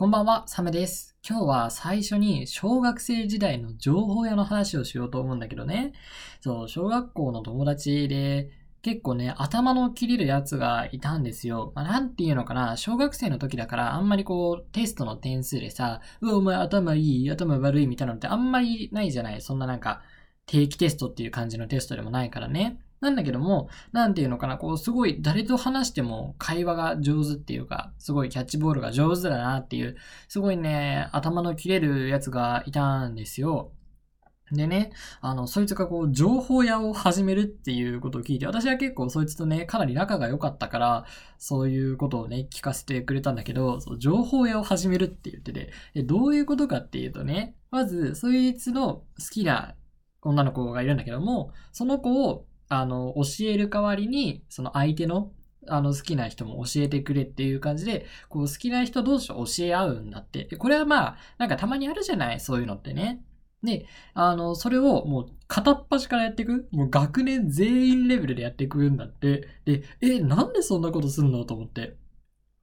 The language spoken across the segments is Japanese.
こんばんは、サムです。今日は最初に小学生時代の情報屋の話をしようと思うんだけどね。そう、小学校の友達で結構ね、頭の切れるやつがいたんですよ。まあ、なんていうのかな、小学生の時だからあんまりこう、テストの点数でさ、うわ、お前頭いい、頭悪いみたいなのってあんまりないじゃないそんななんか、定期テストっていう感じのテストでもないからね。なんだけども、なんていうのかな、こう、すごい誰と話しても会話が上手っていうか、すごいキャッチボールが上手だなっていう、すごいね、頭の切れるやつがいたんですよ。でね、あの、そいつがこう、情報屋を始めるっていうことを聞いて、私は結構そいつとね、かなり仲が良かったから、そういうことをね、聞かせてくれたんだけど、そう情報屋を始めるって言ってて、でどういうことかっていうとね、まず、そいつの好きな女の子がいるんだけども、その子を、あの、教える代わりに、その相手の、あの、好きな人も教えてくれっていう感じで、こう、好きな人同士を教え合うんだって。これはまあ、なんかたまにあるじゃない？そういうのってね。で、あの、それをもう片っ端からやっていく？もう学年全員レベルでやっていくんだって。で、え、なんでそんなことするの？と思って。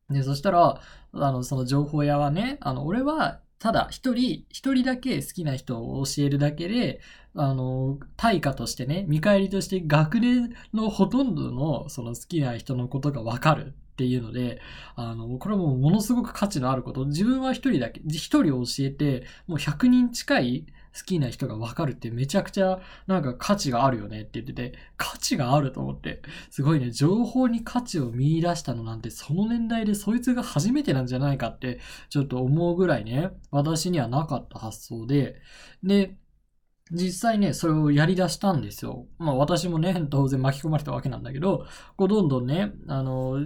で、そしたら、あの、その情報屋はね、あの、俺は、ただ一人、一人だけ好きな人を教えるだけで、あの、対価としてね、見返りとして学年のほとんどのその好きな人のことがわかるっていうので、あの、これもものすごく価値のあること。自分は一人だけ、一人を教えて、もう100人近い好きな人がわかるってめちゃくちゃなんか価値があるよねって言ってて、価値があると思って、すごいね、情報に価値を見出したのなんてその年代でそいつが初めてなんじゃないかってちょっと思うぐらいね、私にはなかった発想で、で、実際ね、それをやり出したんですよ。まあ私もね、当然巻き込まれたわけなんだけど、こうどんどんね、あの、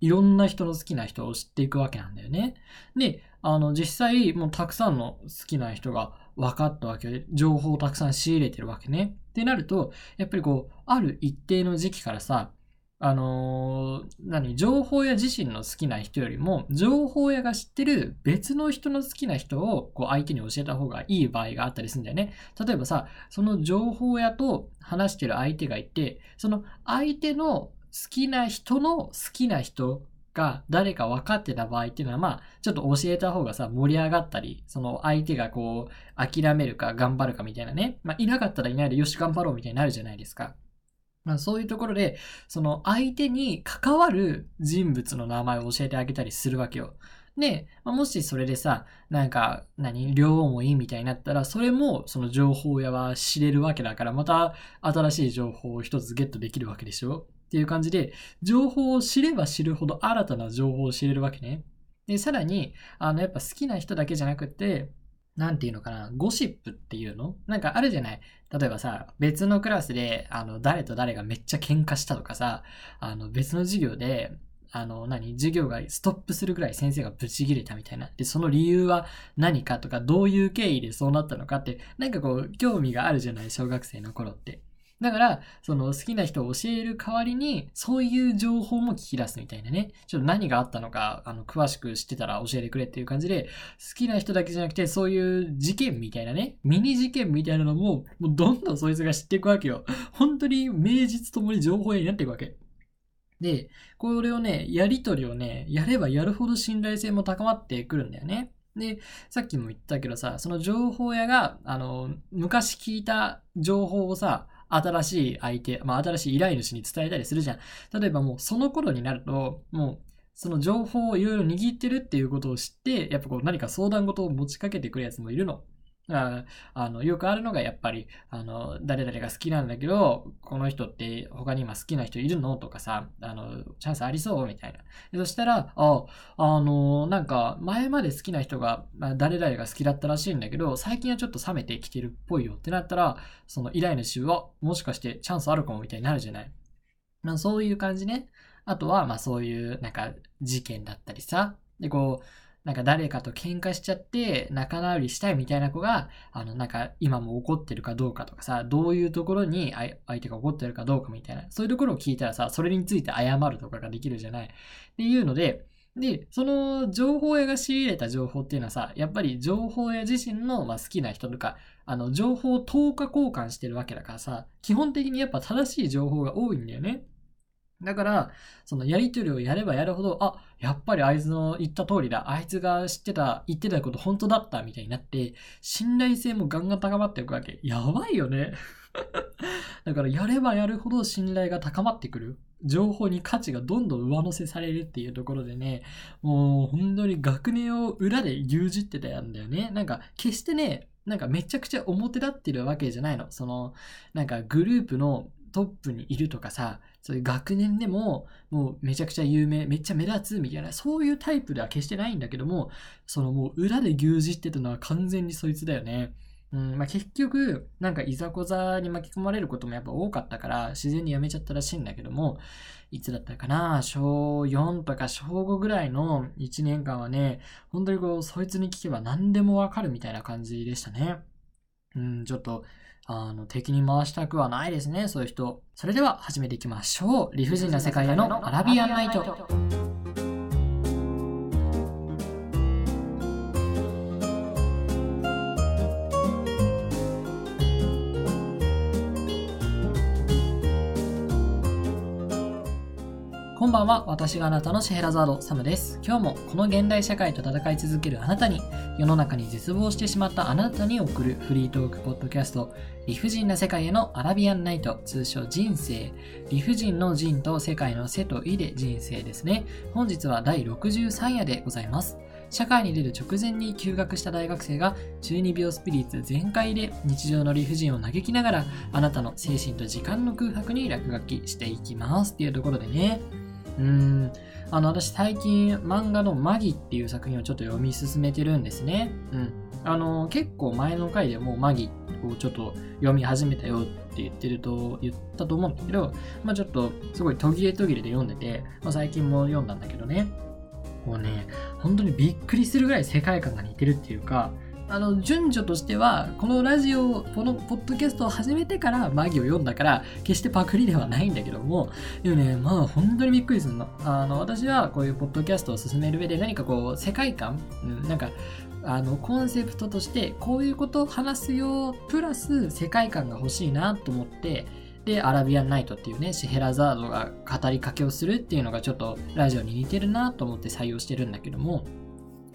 いろんな人の好きな人を知っていくわけなんだよね。で、あの、実際、もうたくさんの好きな人が分かったわけで、情報をたくさん仕入れてるわけね。ってなると、やっぱりこう、ある一定の時期からさ、あのー何、情報屋自身の好きな人よりも、情報屋が知ってる別の人の好きな人をこう相手に教えた方がいい場合があったりするんだよね。例えばさ、その情報屋と話してる相手がいて、その相手の好きな人の好きな人が誰か分かってた場合っていうのは、まあ、ちょっと教えた方がさ、盛り上がったり、その相手がこう、諦めるか頑張るかみたいなね。まあ、いなかったらいないで、よし、頑張ろうみたいになるじゃないですか。まあ、そういうところで、その相手に関わる人物の名前を教えてあげたりするわけよ。で、まあ、もしそれでさ、なんか、何、両思いみたいになったら、それもその情報屋は知れるわけだから、また新しい情報を一つゲットできるわけでしょ？っていう感じで、情報を知れば知るほど新たな情報を知れるわけね。で、さらに、あの、やっぱ好きな人だけじゃなくて、なんていうのかな、ゴシップっていうの？なんかあるじゃない？例えばさ、別のクラスで、あの、誰と誰がめっちゃ喧嘩したとかさ、あの、別の授業で、あの、何？授業がストップするぐらい先生がブチ切れたみたいな。で、その理由は何かとか、どういう経緯でそうなったのかって、なんかこう、興味があるじゃない？小学生の頃って。だから、その好きな人を教える代わりに、そういう情報も聞き出すみたいなね。ちょっと何があったのか、あの、詳しく知ってたら教えてくれっていう感じで、好きな人だけじゃなくて、そういう事件みたいなね、ミニ事件みたいなのも、もうどんどんそいつが知っていくわけよ。本当に名実ともに情報屋になっていくわけ。で、これをね、やりとりをね、やればやるほど信頼性も高まってくるんだよね。で、さっきも言ったけどさ、その情報屋が、あの、昔聞いた情報をさ、新しい相手、まあ、新しい依頼主に伝えたりするじゃん。例えばもうその頃になると、もうその情報をいろいろ握ってるっていうことを知って、やっぱこう何か相談事を持ちかけてくるやつもいるの。ああの、よくあるのがやっぱり、あの、誰々が好きなんだけど、この人って他に今好きな人いるのとかさ、あの、チャンスありそうみたいな。そしたら、あ、あの、なんか、前まで好きな人が、まあ誰々が好きだったらしいんだけど、最近はちょっと冷めてきてるっぽいよってなったら、その依頼主は、もしかしてチャンスあるかもみたいになるじゃない。まあ、そういう感じね。あとは、まあそういう、なんか、事件だったりさ。で、こう、なんか誰かと喧嘩しちゃって仲直りしたいみたいな子が、あの、なんか今も怒ってるかどうかとかさ、どういうところに相手が怒ってるかどうかみたいな、そういうところを聞いたらさ、それについて謝るとかができるじゃない。っていうので、で、その情報屋が仕入れた情報っていうのはさ、やっぱり情報屋自身の、まあ、好きな人とか、あの、情報を等価交換してるわけだからさ、基本的にやっぱ正しい情報が多いんだよね。だから、そのやりとりをやればやるほど、あ、やっぱりあいつの言った通りだ。あいつが知ってた、言ってたこと本当だったみたいになって、信頼性もガンガン高まっていくわけ。やばいよね。だからやればやるほど信頼が高まってくる。情報に価値がどんどん上乗せされるっていうところでね、もう本当に学年を裏で牛耳ってたんだよね。なんか決してね、なんかめちゃくちゃ表立ってるわけじゃないの。その、なんかグループのトップにいるとかさ、そういう学年でももうめちゃくちゃ有名、めっちゃ目立つみたいな、そういうタイプでは決してないんだけども、そのもう裏で牛耳ってたのは完全にそいつだよね。うんまあ、結局、なんかいざこざに巻き込まれることもやっぱ多かったから、自然にやめちゃったらしいんだけども、いつだったかな、小4とか小5ぐらいの1年間はね、本当にこう、そいつに聞けば何でもわかるみたいな感じでしたね。うん、ちょっと、あの、敵に回したくはないですね、そういう人。それでは始めていきましょう。理不尽な世界へのアラビアンナイト。んばんは、私があなたのシェヘラザード、サムです。今日もこの現代社会と戦い続けるあなたに、世の中に絶望してしまったあなたに送るフリートークポッドキャスト、理不尽な世界へのアラビアンナイト、通称人生。理不尽の人と世界の世と意で人生ですね。本日は第63夜でございます。社会に出る直前に休学した大学生が中二病スピリッツ全開で日常の理不尽を嘆きながらあなたの精神と時間の空白に落書きしていきますっていうところでね。うん。あの、私最近漫画のマギっていう作品をちょっと読み進めてるんですね。うん。あの、結構前の回でもうマギをちょっと読み始めたよって言ってると、言ったと思うんだけど、まあちょっとすごい途切れ途切れで読んでて、まあ最近も読んだんだけどね。もうね、本当にびっくりするぐらい世界観が似てるっていうか、あの、順序としては、このラジオ、このポッドキャストを始めてからマギを読んだから、決してパクリではないんだけども、でもね、まあ本当にびっくりするの。あの、私はこういうポッドキャストを進める上で何かこう、世界観、うん、なんか、あの、コンセプトとして、こういうことを話すよ、プラス世界観が欲しいなと思って、で、アラビアンナイトっていうね、シヘラザードが語りかけをするっていうのがちょっとラジオに似てるなと思って採用してるんだけども、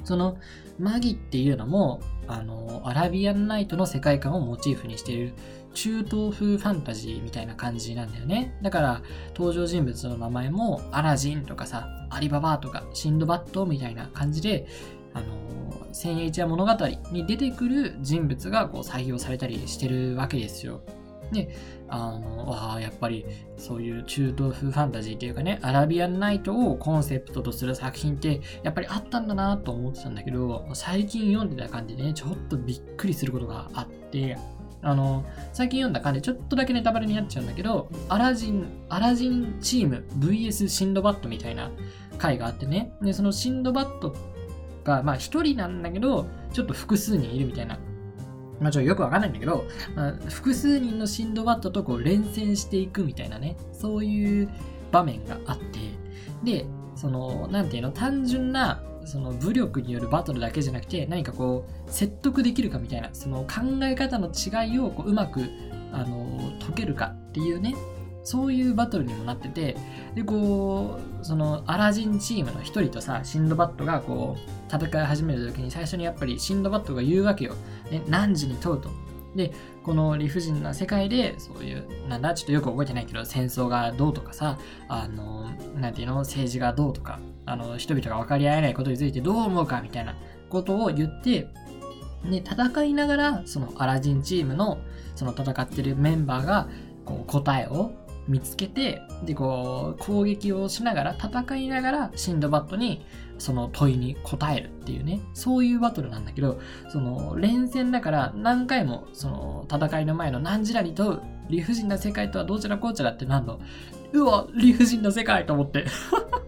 そのマギっていうのも、あの、アラビアンナイトの世界観をモチーフにしている中東風ファンタジーみたいな感じなんだよね。だから、登場人物の名前もアラジンとかさ、アリババとかシンドバッドみたいな感じで、あの、千円一夜物語に出てくる人物がこう採用されたりしてるわけですよ。で、あの、あやっぱりそういう中東風ファンタジーっていうかね、アラビアンナイトをコンセプトとする作品ってやっぱりあったんだなと思ってたんだけど、最近読んでた感じでね、ちょっとびっくりすることがあって、あの、最近読んだ感じちょっとだけネタバレになっちゃうんだけど、アラジン、アラジンチーム VS シンドバッドみたいな回があってね、で、そのシンドバッドが、まあ一人なんだけど、ちょっと複数人いるみたいなまあちょっとよくわかんないんだけど、まあ、複数人のシンドバッドとこう連戦していくみたいなね、そういう場面があって、で、その、なんていうの、単純な、その武力によるバトルだけじゃなくて、何かこう、説得できるかみたいな、その考え方の違いをこううまく、あの、解けるかっていうね、そういうバトルにもなってて、で、こう、そのアラジンチームの一人とさ、シンドバッドがこう、戦い始めるときに最初にやっぱりシンドバッドが言うわけよ。ね、何時に問うと。で、この理不尽な世界で、そういう、なんだ、ちょっとよく覚えてないけど、戦争がどうとかさ、あの、なんていうの、政治がどうとか、あの、人々が分かり合えないことについてどう思うかみたいなことを言って、で、戦いながら、そのアラジンチームの、その戦ってるメンバーが、こう、答えを見つけて、で、こう、攻撃をしながら、戦いながら、シンドバッドに、その問いに答えるっていうね、そういうバトルなんだけど、その、連戦だから、何回も、その、戦いの前の何時らに問う、理不尽な世界とはどちらこうちらって何度、うわ、理不尽な世界と思って。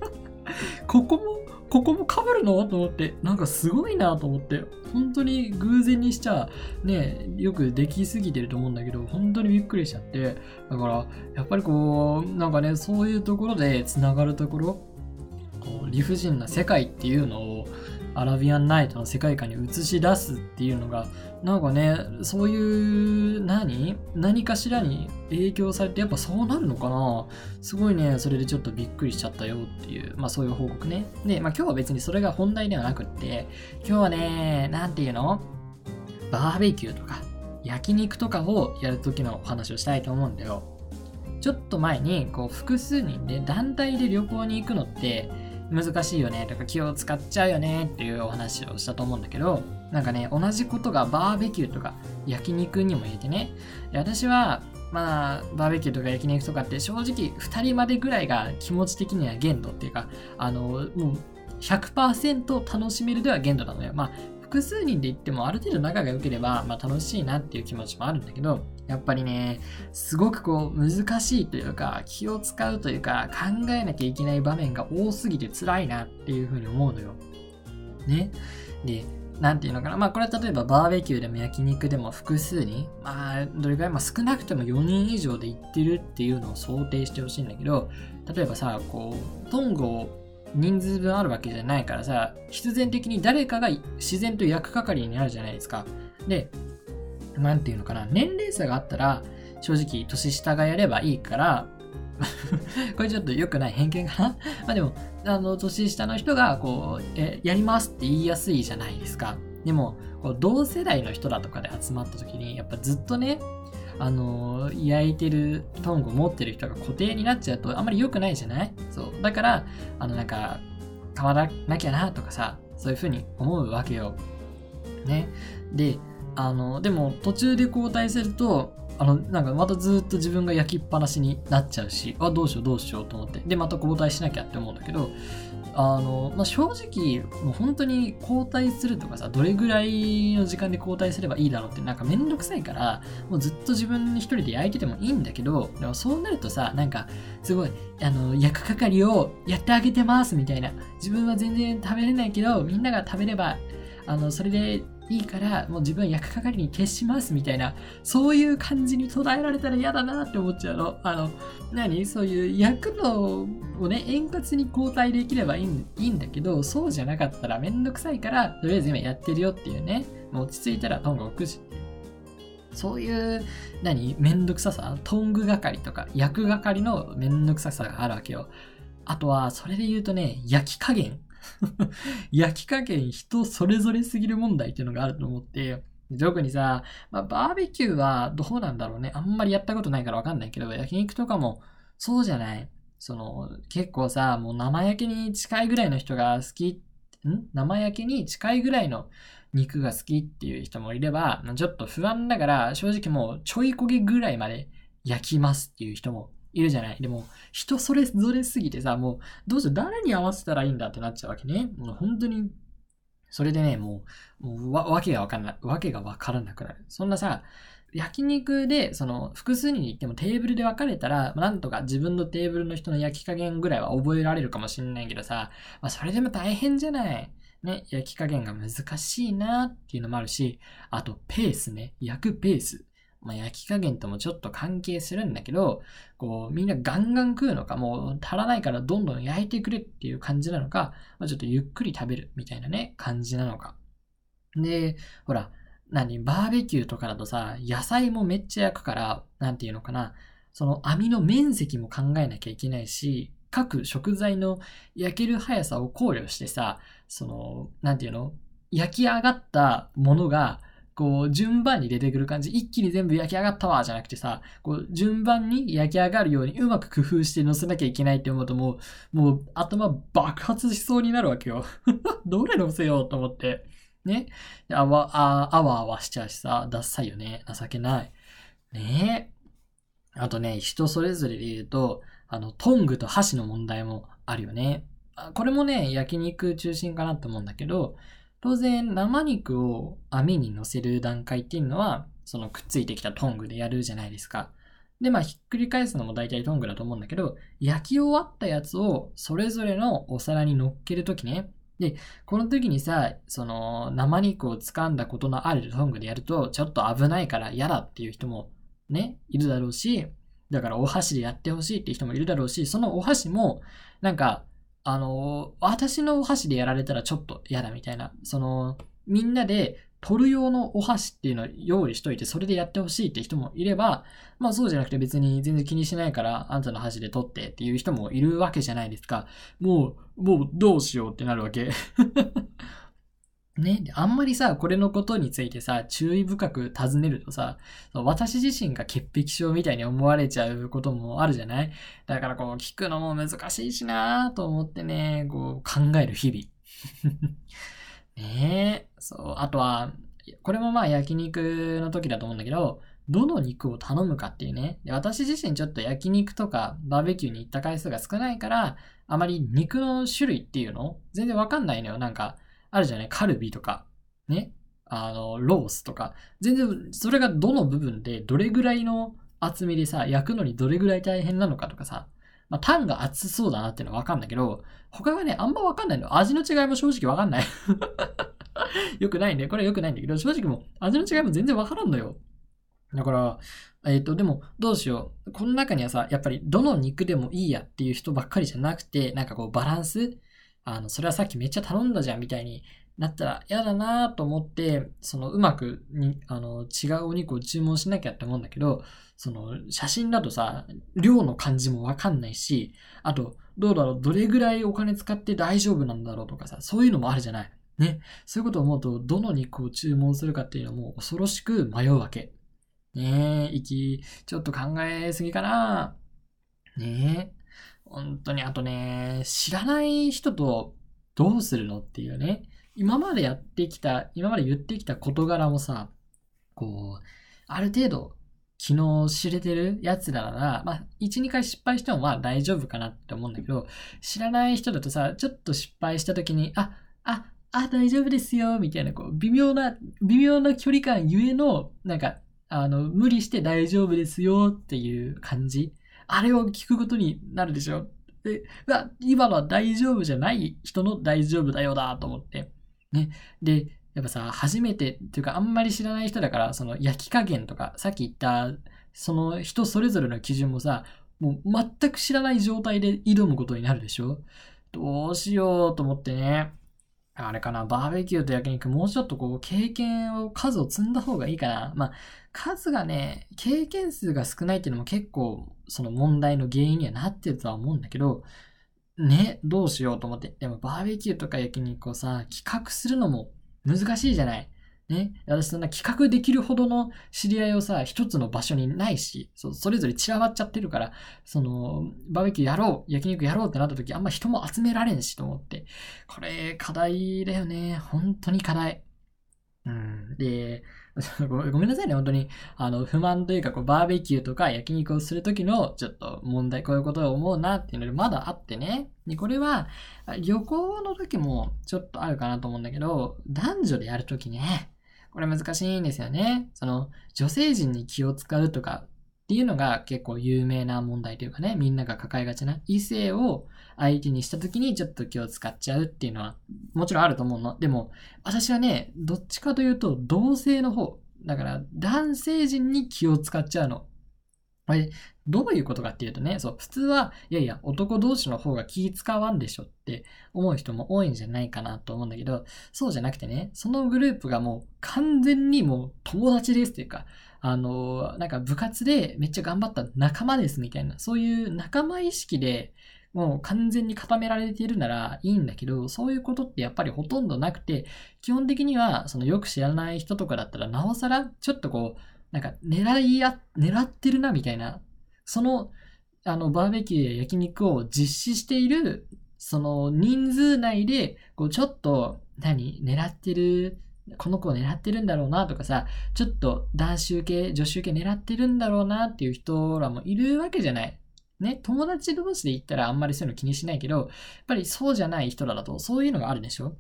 ここも、ここも被るの？と思って、なんかすごいなと思って、本当に偶然にしちゃ、ね、よくできすぎてると思うんだけど、本当にびっくりしちゃって、だから、やっぱりこう、なんかね、そういうところで繋がるところ、こう理不尽な世界っていうのを、アラビアンナイトの世界観に映し出すっていうのが、なんかね、そういう何、何かしらに影響されて、やっぱそうなるのかな？すごいね、それでちょっとびっくりしちゃったよっていう、まあそういう報告ね。で、まあ今日は別にそれが本題ではなくって、今日はね、なんていうの？バーベキューとか、焼肉とかをやるときのお話をしたいと思うんだよ。ちょっと前に、こう、複数人で団体で旅行に行くのって、難しいよねとか気を使っちゃうよねっていうお話をしたと思うんだけどなんかね同じことがバーベキューとか焼肉にも言えてね私はまあバーベキューとか焼肉とかって正直2人までぐらいが気持ち的には限度っていうかあのもう100%楽しめるでは限度なのよまあ複数人で行ってもある程度仲が良ければ、まあ、楽しいなっていう気持ちもあるんだけどやっぱりね、すごくこう難しいというか気を使うというか考えなきゃいけない場面が多すぎて辛いなっていうふうに思うのよ。ね。で、なんていうのかな。まあこれは例えばバーベキューでも焼肉でも複数人、まあどれくらい、まあ少なくても4人以上で行ってるっていうのを想定してほしいんだけど、例えばさ、こう、トングを人数分あるわけじゃないからさ、必然的に誰かが自然と焼く係になるじゃないですか。で、なんていうのかな、年齢差があったら、正直年下がやればいいから、これちょっと良くない偏見かな？まあでも、あの、年下の人が、こう、え、やりますって言いやすいじゃないですか。でも、こう同世代の人だとかで集まった時に、やっぱずっとね、あの焼いてるトングを持ってる人が固定になっちゃうとあんまり良くないじゃない？そう。だから、あの、なんか、変わらなきゃなとかさ、そういうふうに思うわけよ。ね。で、あの、でも途中で交代すると、あの、なんかまたずっと自分が焼きっぱなしになっちゃうし、あ、どうしようどうしようと思って。で、また交代しなきゃって思うんだけど、あの、まあ、正直、もう本当に交代するとかさ、どれぐらいの時間で交代すればいいだろうってなんかめんどくさいから、もうずっと自分一人で焼いててもいいんだけど、でもそうなるとさ、なんか、すごい、あの、焼く係をやってあげてますみたいな。自分は全然食べれないけど、みんなが食べれば、あの、それでいいから、もう自分焼く係に徹しますみたいな、そういう感じに捉えられたら嫌だなって思っちゃうの。あの、何？そういう焼くのをね、円滑に交代できればいいんだけど、そうじゃなかったらめんどくさいから、とりあえず今やってるよっていうね、もう落ち着いたらトング置くし。そういう、何？めんどくささ？トング係とか焼く係のめんどくささがあるわけよ。あとは、それで言うとね、焼き加減。焼き加減人それぞれすぎる問題っていうのがあると思って、特にさ、まあ、バーベキューはどうなんだろうね。あんまりやったことないからわかんないけど、焼肉とかもそうじゃない？その、結構さ、もう生焼けに近いぐらいの人が好き、ん？生焼けに近いぐらいの肉が好きっていう人もいれば、ちょっと不安だから、正直もうちょい焦げぐらいまで焼きますっていう人もいるじゃない。でも、人それぞれすぎてさ、もう、どうしよう、誰に合わせたらいいんだってなっちゃうわけね。もう本当に、それでね、もう、もうわ、わけがわかんない、わけがわからなくなる。そんなさ、焼肉で、その、複数人に行ってもテーブルで分かれたら、なんとか自分のテーブルの人の焼き加減ぐらいは覚えられるかもしれないけどさ、まあ、それでも大変じゃないね、焼き加減が難しいなっていうのもあるし、あと、ペースね、焼くペース。まあ、焼き加減ともちょっと関係するんだけど、こう、みんなガンガン食うのか、もう足らないからどんどん焼いてくれっていう感じなのか、まあ、ちょっとゆっくり食べるみたいなね、感じなのか。で、ほら、何、バーベキューとかだとさ、野菜もめっちゃ焼くから、なんていうのかな、その網の面積も考えなきゃいけないし、各食材の焼ける速さを考慮してさ、その、なんていうの焼き上がったものが、こう、順番に出てくる感じ、一気に全部焼き上がったわ、じゃなくてさ、こう、順番に焼き上がるようにうまく工夫して乗せなきゃいけないって思うともう、もう頭爆発しそうになるわけよ。どれ乗せようと思って。ね。あわ、あ、あわあわしちゃうしさ、ダッサいよね。情けない。ね。あとね、人それぞれで言うと、あの、トングと箸の問題もあるよね。これもね、焼肉中心かなと思うんだけど、当然生肉を網に乗せる段階っていうのは、そのくっついてきたトングでやるじゃないですか。で、まあ、ひっくり返すのも大体トングだと思うんだけど、焼き終わったやつをそれぞれのお皿に乗っけるときね。で、この時にさ、その生肉を掴んだことのあるトングでやると、ちょっと危ないから嫌だっていう人もね、いるだろうし、だからお箸でやってほしいっていう人もいるだろうし、そのお箸も、なんか、あの、私のお箸でやられたらちょっと嫌だみたいな。その、みんなで取る用のお箸っていうのを用意しといて、それでやってほしいって人もいれば、まあそうじゃなくて別に全然気にしないから、あんたの箸で取ってっていう人もいるわけじゃないですか。もう、もうどうしようってなるわけ。ね、あんまりさ、これのことについてさ、注意深く尋ねるとさ、私自身が潔癖症みたいに思われちゃうこともあるじゃない？だからこう、聞くのも難しいしなと思ってね、こう、考える日々。ねえ、そう、あとは、これもまあ焼肉の時だと思うんだけど、どの肉を頼むかっていうね。で私自身ちょっと焼肉とかバーベキューに行った回数が少ないから、あまり肉の種類っていうの？全然わかんないのよ。なんか、あるじゃない？カルビとか、ね？あの、ロースとか。全然、それがどの部分でどれぐらいの厚みでさ、焼くのにどれぐらい大変なのかとかさ。まあ、タンが厚そうだなっていうのはわかんだけど、他がね、あんまわかんないの。味の違いも正直わかんない よくないね。これはよくないんだけど、正直も味の違いも全然わからんのよ。だから、えっ、ー、と、でも、どうしよう。この中にはさ、やっぱりどの肉でもいいやっていう人ばっかりじゃなくて、なんかこうバランスあの、それはさっきめっちゃ頼んだじゃんみたいになったら嫌だなと思って、そのうまくに、あの、違うお肉を注文しなきゃって思うんだけど、その写真だとさ、量の感じもわかんないし、あと、どうだろう、どれぐらいお金使って大丈夫なんだろうとかさ、そういうのもあるじゃない。ね。そういうことを思うと、どの肉を注文するかっていうのも恐ろしく迷うわけ。ねえ、息、ちょっと考えすぎかなねえ。本当に、あとね、知らない人とどうするのっていうね。今までやってきた、今まで言ってきた事柄もさ、こう、ある程度、昨日知れてるやつなら、まあ、1、2回失敗してもまあ大丈夫かなって思うんだけど、知らない人だとさ、ちょっと失敗した時に、あ、あ、あ、大丈夫ですよ、みたいな、こう、微妙な、微妙な距離感ゆえの、なんか、あの、無理して大丈夫ですよっていう感じ。あれを聞くことになるでしょ？で、今のは大丈夫じゃない人の大丈夫だよだと思って。ね。で、やっぱさ、初めてっていうかあんまり知らない人だから、その焼き加減とか、さっき言った、その人それぞれの基準もさ、もう全く知らない状態で挑むことになるでしょ？どうしようと思ってね。あれかな、バーベキューと焼肉、もうちょっとこう、経験を、数を積んだ方がいいかな。まあ、数がね、経験数が少ないっていうのも結構、その問題の原因にはなってるとは思うんだけど、ね、どうしようと思って。でも、バーベキューとか焼肉をさ、企画するのも難しいじゃない。ね。私そんな企画できるほどの知り合いをさ、一つの場所にないし、そそれぞれ散らばっちゃってるから、その、バーベキューやろう、焼肉やろうってなった時、あんま人も集められんしと思って。これ、課題だよね。本当に課題。うん。で、ごめんなさいね、本当に。あの、不満というか、こう、バーベキューとか焼肉をするときの、ちょっと問題、こういうことを思うなっていうので、まだあってね。で、これは、旅行の時もちょっとあるかなと思うんだけど、男女でやるときね、これ難しいんですよね。その、女性陣に気を使うとかっていうのが結構有名な問題というかね、みんなが抱えがちな異性を相手にした時にちょっと気を使っちゃうっていうのはもちろんあると思うの。でも、私はね、どっちかというと同性の方。だから男性陣に気を使っちゃうの。これ、どういうことかっていうとね、そう、普通は、いやいや、男同士の方が気使わんでしょって思う人も多いんじゃないかなと思うんだけど、そうじゃなくてね、そのグループがもう完全にもう友達ですっていうか、あの、なんか部活でめっちゃ頑張った仲間ですみたいな、そういう仲間意識でもう完全に固められているならいいんだけど、そういうことってやっぱりほとんどなくて、基本的にはそのよく知らない人とかだったらなおさらちょっとこう、なんか狙いや、狙ってるなみたいな、その、あの、バーベキューや焼肉を実施している、その人数内で、こう、ちょっと、何狙ってる、この子を狙ってるんだろうなとかさ、ちょっと男子受け、女子受け狙ってるんだろうなっていう人らもいるわけじゃない。ね、友達同士で言ったらあんまりそういうの気にしないけど、やっぱりそうじゃない人らだとそういうのがあるでしょ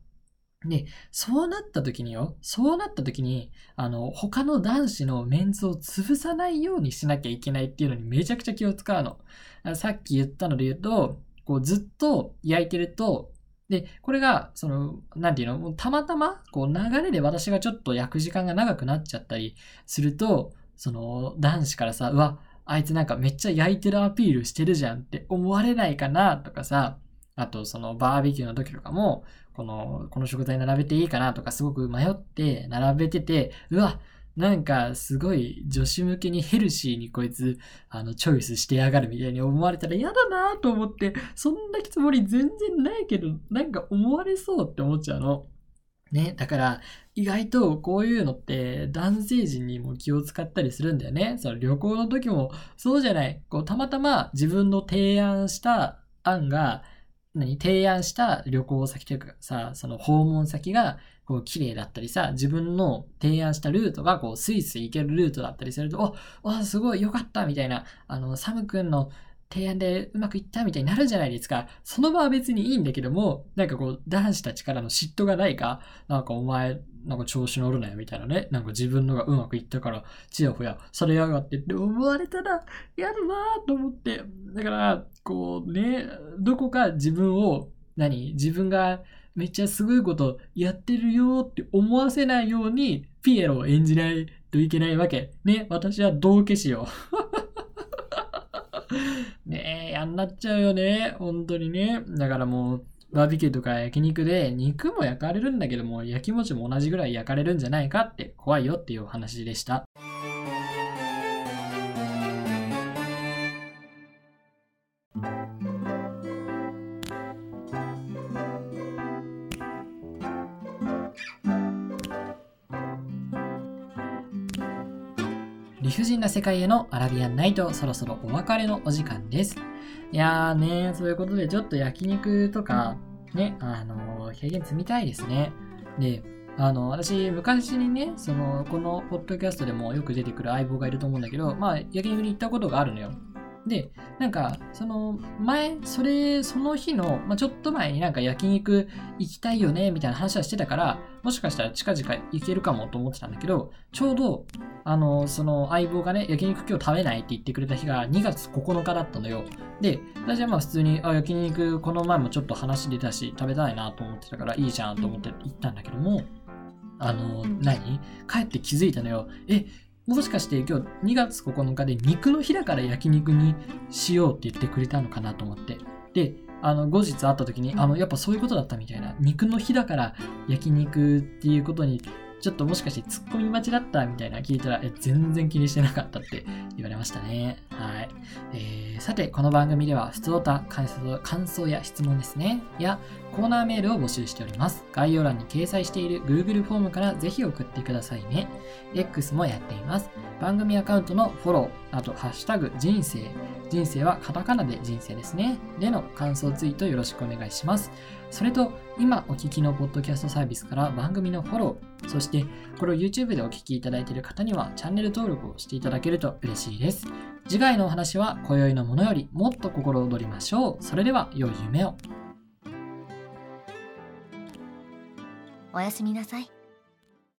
で、そうなった時によ、そうなった時に、あの、他の男子のメンツを潰さないようにしなきゃいけないっていうのにめちゃくちゃ気を使うの。さっき言ったので言うと、こうずっと焼いてると、で、これが、その、なんていうの、たまたま、こう流れで私がちょっと焼く時間が長くなっちゃったりすると、その、男子からさ、うわ、あいつなんかめっちゃ焼いてるアピールしてるじゃんって思われないかなとかさ、あと、そのバーベキューの時とかも、この、この食材並べていいかなとかすごく迷って並べてて、うわ、なんかすごい女子向けにヘルシーにこいつ、あの、チョイスしてやがるみたいに思われたら嫌だなと思って、そんなつもり全然ないけど、なんか思われそうって思っちゃうの。ね、だから、意外とこういうのって男性陣にも気を使ったりするんだよね。その旅行の時もそうじゃない。こう、たまたま自分の提案した案が、何提案した旅行先というかさ、その訪問先が、こう、綺麗だったりさ、自分の提案したルートが、こう、スイスイ行けるルートだったりすると、お、お、すごい良かったみたいな、あの、サム君の提案でうまくいったみたいになるじゃないですか。その場は別にいいんだけども、なんかこう、男子たちからの嫉妬がないか、なんかお前、なんか調子乗るなよみたいなね。なんか自分のがうまくいったから、ちやほやされやがってって思われたら嫌だなと思って。だから、こうね、どこか自分を、何自分がめっちゃすごいことやってるよって思わせないように、ピエロを演じないといけないわけ。ね、私は道化師よ。ねえ、やんなっちゃうよね。本当にね。だからもう、バーベキューとか焼肉で肉も焼かれるんだけども、焼き餅も同じぐらい焼かれるんじゃないかって怖いよっていうお話でした。界へのアラビアンナイト、そろそろお別れのお時間です。いやーね、そういうことでちょっと焼肉とか、ね、あの、経験積みたいですね。で、あの、私、昔にね、その、このポッドキャストでもよく出てくる相棒がいると思うんだけど、まあ、焼肉に行ったことがあるのよ。で、なんか、その前、それ、その日の、まあ、ちょっと前になんか焼肉行きたいよね、みたいな話はしてたから、もしかしたら近々行けるかもと思ってたんだけど、ちょうど、あの、その相棒がね、焼肉今日食べないって言ってくれた日が2月9日だったのよ。で、私はまあ普通に、あ、焼肉この前もちょっと話出たし、食べたいなと思ってたからいいじゃんと思って行ったんだけども、あの、何？帰って気づいたのよ。え、もしかして今日2月9日で肉の日だから焼肉にしようって言ってくれたのかなと思って。で、あの、後日会った時に、あの、やっぱそういうことだったみたいな。肉の日だから焼肉っていうことにちょっともしかして突っ込み待ちだったみたいな聞いたら、え、全然気にしてなかったって言われましたね。はい。えー、さて、この番組では、普通歌、感想、感想や質問ですね。や、コーナーメールを募集しております。概要欄に掲載している Google フォームからぜひ送ってくださいね。X もやっています。番組アカウントのフォロー、あと、ハッシュタグ、人生。人生はカタカナで人生ですね。での感想ツイートよろしくお願いします。それと、今お聞きのポッドキャストサービスから番組のフォロー、そしてこれを YouTube でお聞きいただいている方にはチャンネル登録をしていただけると嬉しいです。次回のお話は今宵のものよりもっと心躍りましょう。それでは良い夢を。おやすみなさい。